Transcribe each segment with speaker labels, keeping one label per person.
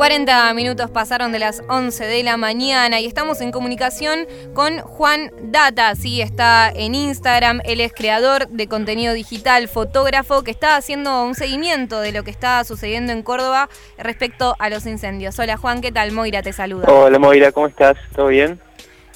Speaker 1: 40 minutos pasaron de las 11 de la mañana y estamos en comunicación con Juan Data. Sí, está en Instagram. Él es creador de contenido digital, fotógrafo, que está haciendo un seguimiento de lo que está sucediendo en Córdoba respecto a los incendios. Hola Juan, ¿qué tal? Moira te saluda.
Speaker 2: Hola Moira, ¿cómo estás? ¿Todo bien?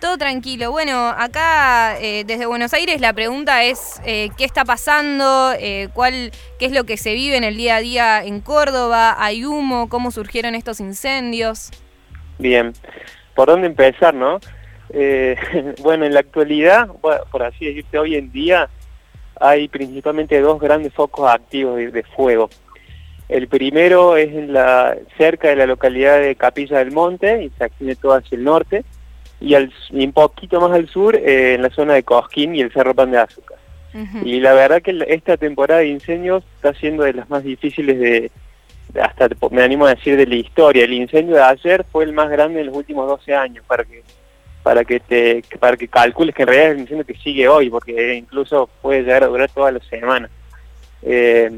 Speaker 1: Todo tranquilo. Bueno, acá eh, desde Buenos Aires la pregunta es eh, qué está pasando, eh, cuál, qué es lo que se vive en el día a día en Córdoba, hay humo, cómo surgieron estos incendios.
Speaker 2: Bien, ¿por dónde empezar, no? bueno, en la actualidad, por así decirte, hoy en día hay principalmente dos grandes focos activos de, fuego. El primero es en la, cerca de la localidad de Capilla del Monte y se extiende todo hacia el norte y, al, un poquito más al sur eh, en la zona de Cosquín y el Cerro Pan de Azúcar. Y la verdad que esta temporada de incendios está siendo de las más difíciles de, hasta me animo a decir de la historia. El incendio de ayer fue el más grande en los últimos 12 años para que para que te para que calcules que en realidad es el incendio que sigue hoy, porque incluso puede llegar a durar toda la semana. Eh,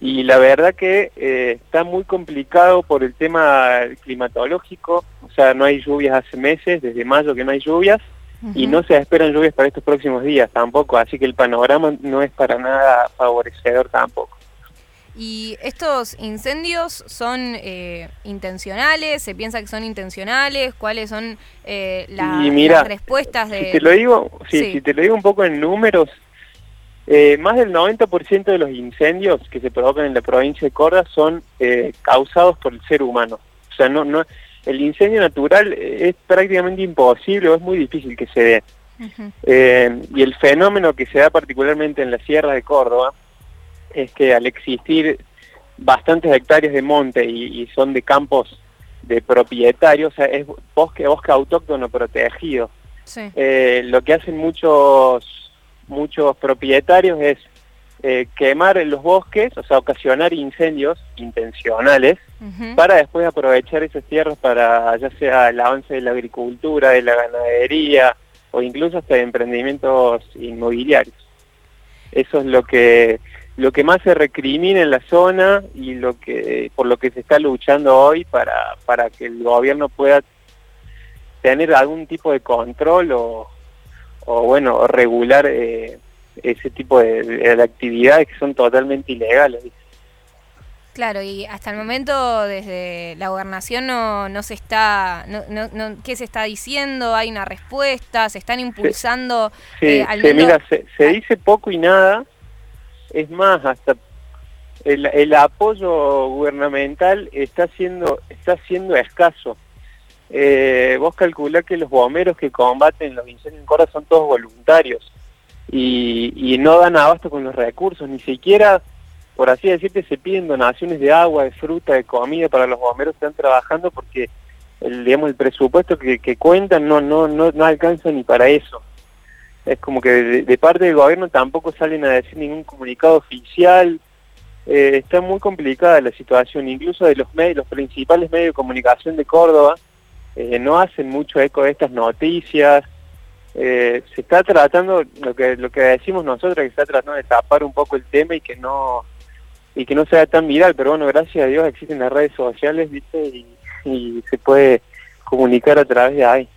Speaker 2: y la verdad que eh, está muy complicado por el tema climatológico, o sea, no hay lluvias hace meses, desde mayo que no hay lluvias, y no se esperan lluvias para estos próximos días tampoco, así que el panorama no es para nada favorecedor tampoco.
Speaker 1: ¿Y estos incendios son eh, intencionales? ¿Se piensa que son intencionales? ¿Cuáles son eh, las respuestas de...?
Speaker 2: Si te lo digo, si te lo digo un poco en números, eh, más del 90% de los incendios que se provocan en la provincia de Córdoba son eh, causados por el ser humano. O sea, no, no, el incendio natural es prácticamente imposible o es muy difícil que se dé. Eh, y el fenómeno que se da particularmente en la sierra de Córdoba es que al existir bastantes hectáreas de monte y, son de campos de propietarios, o sea, es bosque, bosque autóctono protegido. lo que hacen muchos muchos propietarios es eh, quemar los bosques, o sea, ocasionar incendios intencionales, para después aprovechar esas tierras para ya sea el avance de la agricultura, de la ganadería, o incluso hasta de emprendimientos inmobiliarios. Eso es lo que lo que más se recrimina en la zona y lo que por lo que se está luchando hoy para, para que el gobierno pueda tener algún tipo de control o, o bueno, regular eh, ese tipo de, actividades que son totalmente ilegales.
Speaker 1: Claro, y hasta el momento desde la gobernación no, no se está, no, no, ¿qué se está diciendo? ¿Hay una respuesta? ¿Se están impulsando?
Speaker 2: Sí, eh, mira, se, se, dice poco y nada, es más, hasta el, el apoyo gubernamental está siendo, está siendo escaso eh, vos calculás que los bomberos que combaten los incendios en Córdoba son todos voluntarios y, no dan abasto con los recursos, ni siquiera, por así decirte, se piden donaciones de agua, de fruta, de comida para los bomberos que están trabajando porque el, digamos, el presupuesto que, cuentan no, no, no, no alcanza ni para eso. Es como que de, parte del gobierno tampoco salen a decir ningún comunicado oficial, eh, está muy complicada la situación, incluso de los medios, los principales medios de comunicación de Córdoba, eh, no hacen mucho eco de estas noticias. Eh, se está tratando, lo que, lo que decimos nosotros, que se está tratando de tapar un poco el tema y que no y que no sea tan viral, pero bueno, gracias a Dios existen las redes sociales, ¿viste? y se puede comunicar a través de ahí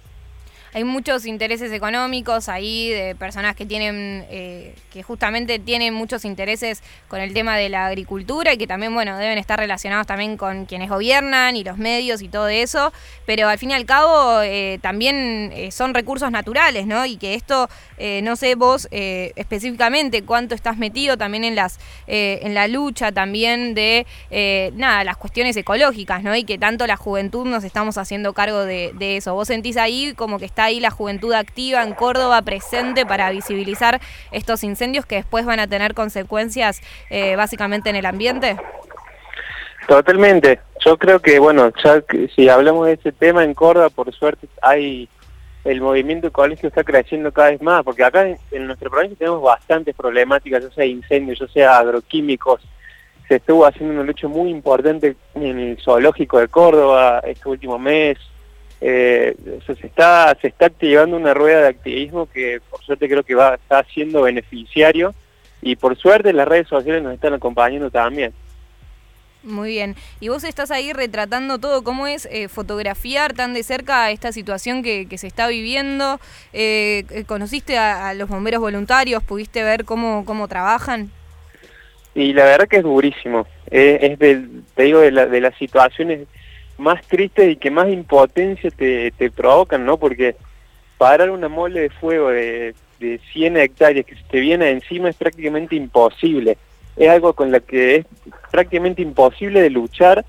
Speaker 1: hay muchos intereses económicos ahí de personas que tienen, eh, que justamente tienen muchos intereses con el tema de la agricultura y que también, bueno, deben estar relacionados también con quienes gobiernan y los medios y todo eso, pero al fin y al cabo eh, también eh, son recursos naturales, ¿no? Y que esto, no sé vos específicamente cuánto estás metido también en las, en la lucha también de, nada, las cuestiones ecológicas, ¿no? Y que tanto la juventud nos estamos haciendo cargo de, de eso. Vos sentís ahí como que está ahí la juventud activa en Córdoba presente para visibilizar estos incendios que después van a tener consecuencias eh, básicamente en el ambiente?
Speaker 2: Totalmente. Yo creo que, bueno, ya si hablamos de ese tema en Córdoba, por suerte hay el movimiento de colegio está creciendo cada vez más, porque acá en, nuestra provincia tenemos bastantes problemáticas, ya sea incendios, ya sea agroquímicos. Se estuvo haciendo una lucha muy importante en el zoológico de Córdoba este último mes, eh, se está se está activando una rueda de activismo que por suerte creo que va está siendo beneficiario y por suerte las redes sociales nos están acompañando también.
Speaker 1: Muy bien. Y vos estás ahí retratando todo, cómo es eh, fotografiar tan de cerca esta situación que, se está viviendo. Eh, ¿Conociste a, los bomberos voluntarios? ¿Pudiste ver cómo, cómo trabajan?
Speaker 2: Y la verdad que es durísimo. es de, te digo, de, de, las situaciones más tristes y que más impotencia te, te provocan, ¿no? Porque parar una mole de fuego de, de 100 hectáreas que se te viene encima es prácticamente imposible es algo con lo que es prácticamente imposible de luchar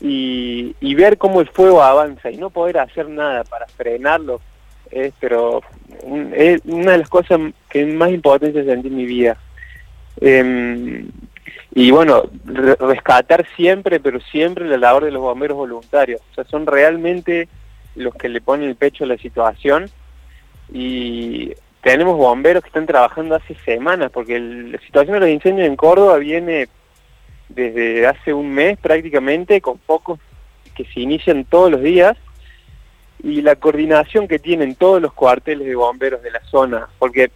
Speaker 2: y, ver cómo el fuego avanza y no poder hacer nada para frenarlo es pero es una de las cosas que más importantes sentí en mi vida em, y bueno rescatar siempre pero siempre la labor de los bomberos voluntarios. O sea son realmente los que le ponen el pecho a la situación y tenemos bomberos que están trabajando hace semanas, porque la situación de los incendios en Córdoba viene desde hace un mes prácticamente, con pocos que se inician todos los días, y la coordinación que tienen todos los cuarteles de bomberos de la zona, porque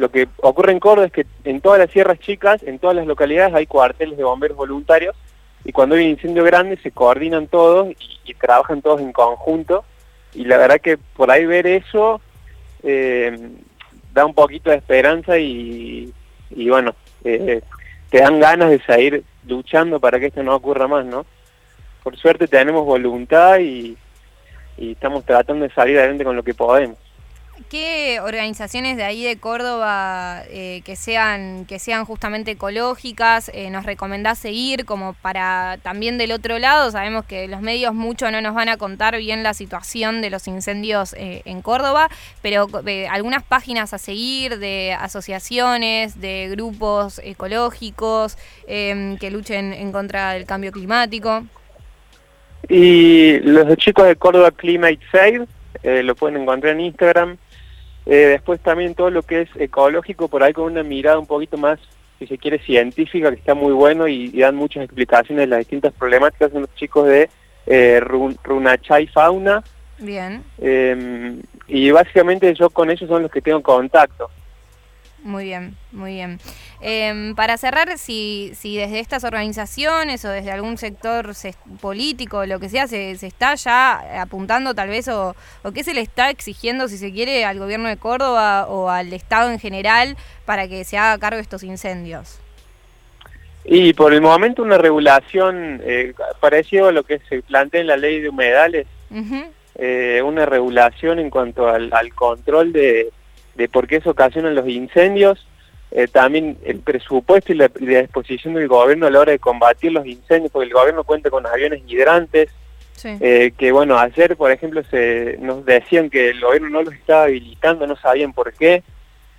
Speaker 2: lo que ocurre en Córdoba es que en todas las sierras chicas, en todas las localidades hay cuarteles de bomberos voluntarios, y cuando hay un incendio grande se coordinan todos y, trabajan todos en conjunto, y la verdad que por ahí ver eso... Eh, da un poquito de esperanza y, bueno, eh, te dan ganas de seguir luchando para que esto no ocurra más, ¿no? Por suerte tenemos voluntad y, y estamos tratando de salir adelante con lo que podemos.
Speaker 1: ¿Qué organizaciones de ahí de Córdoba eh, que sean que sean justamente ecológicas eh, nos recomendás seguir como para también del otro lado? Sabemos que los medios mucho no nos van a contar bien la situación de los incendios eh, en Córdoba, pero algunas páginas a seguir de asociaciones, de grupos ecológicos em, que luchen en contra del cambio climático.
Speaker 2: Y los chicos de Córdoba Climate Save lo pueden encontrar en Instagram eh, después también todo lo que es ecológico, por ahí con una mirada un poquito más, si se quiere, científica, que está muy bueno y, dan muchas explicaciones de las distintas problemáticas, son los chicos de eh, Runachay Fauna.
Speaker 1: Bien.
Speaker 2: Em, y básicamente yo con ellos son los que tengo contacto.
Speaker 1: Muy bien, muy bien. Em, para cerrar, si, si desde estas organizaciones o desde algún sector político o lo que sea se, se, está ya apuntando tal vez o, o qué se le está exigiendo, si se quiere, al gobierno de Córdoba o al Estado en general para que se haga cargo de estos incendios.
Speaker 2: Y por el momento una regulación eh, parecido a lo que se plantea en la ley de humedales, eh, una regulación en cuanto al control de de por qué se ocasionan los incendios, eh, también el presupuesto y la, disposición del gobierno a la hora de combatir los incendios, porque el gobierno cuenta con aviones hidrantes, eh, que bueno, ayer por ejemplo se nos decían que el gobierno no los estaba habilitando, no sabían por qué,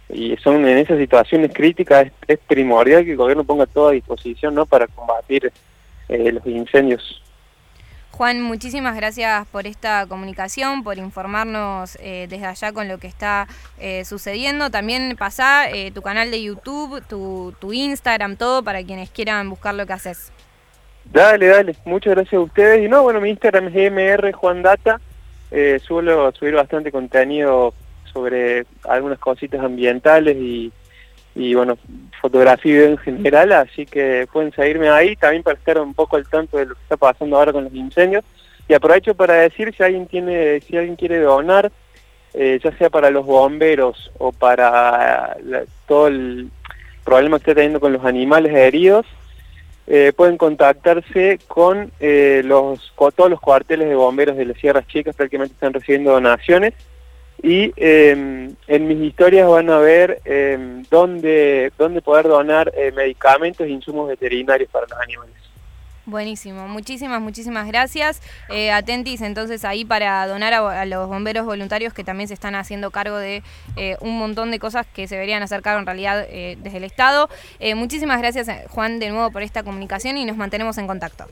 Speaker 2: y son en esas situaciones críticas es, primordial que el gobierno ponga todo a disposición ¿no? para combatir eh, los incendios.
Speaker 1: Juan, muchísimas gracias por esta comunicación, por informarnos eh, desde allá con lo que está eh, sucediendo. También pasá eh, tu canal de YouTube, tu, Instagram, todo para quienes quieran buscar lo que haces.
Speaker 2: Dale, dale. Muchas gracias a ustedes. Y no, bueno, mi Instagram es MR Juan Data. suelo subir bastante contenido sobre algunas cositas ambientales y y bueno, fotografía en general, así que pueden seguirme ahí también para estar un poco al tanto de lo que está pasando ahora con los incendios. Y aprovecho para decir si alguien tiene, si alguien quiere donar, eh, ya sea para los bomberos o para todo el problema que está teniendo con los animales heridos, eh, pueden contactarse con eh, los todos los cuarteles de bomberos de las Sierras Chicas, prácticamente están recibiendo donaciones y em, en mis historias van a ver eh, dónde, dónde poder donar eh, medicamentos e insumos veterinarios para los animales.
Speaker 1: Buenísimo, muchísimas, muchísimas gracias. Eh, atentis entonces ahí para donar a, los bomberos voluntarios que también se están haciendo cargo de eh, un montón de cosas que se deberían hacer cargo en realidad desde el Estado. muchísimas gracias Juan de nuevo por esta comunicación y nos mantenemos en contacto.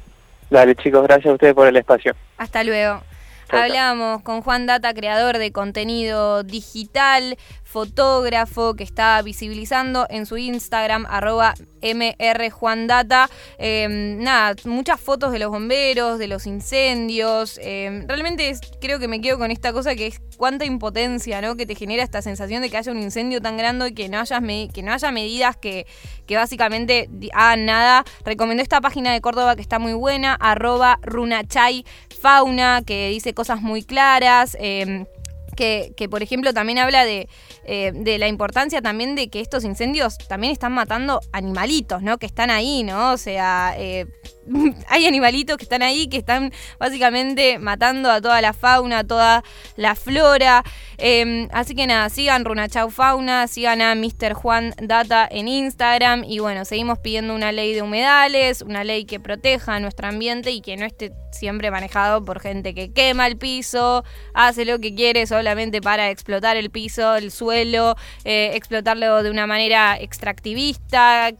Speaker 2: Dale chicos, gracias a ustedes por el espacio.
Speaker 1: Hasta luego. Hablamos con Juan Data, creador de contenido digital, fotógrafo que está visibilizando en su Instagram, arroba mrjuandata. Em, nada, muchas fotos de los bomberos, de los incendios. Em, realmente creo que me quedo con esta cosa que es cuánta impotencia, ¿no? Que te genera esta sensación de que haya un incendio tan grande y que no, hayas que no haya medidas que, que básicamente hagan nada. Recomiendo esta página de Córdoba que está muy buena, arroba runachay fauna, que dice cosas muy claras. Em, que, por ejemplo, también habla de, eh, de, la importancia también de que estos incendios también están matando animalitos, ¿no? Que están ahí, ¿no? O sea, eh, hay animalitos que están ahí que están básicamente matando a toda la fauna, a toda la flora. Em, así que nada, sigan Runachau Fauna, sigan a Mr. Juan Data en Instagram y bueno, seguimos pidiendo una ley de humedales, una ley que proteja nuestro ambiente y que no esté siempre manejado por gente que quema el piso, hace lo que quiere para explotar el piso, el suelo, eh, explotarlo de una manera extractivista.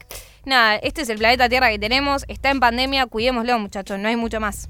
Speaker 1: Nada, este es el planeta Tierra que tenemos, está en pandemia, cuidémoslo muchachos, no hay mucho más.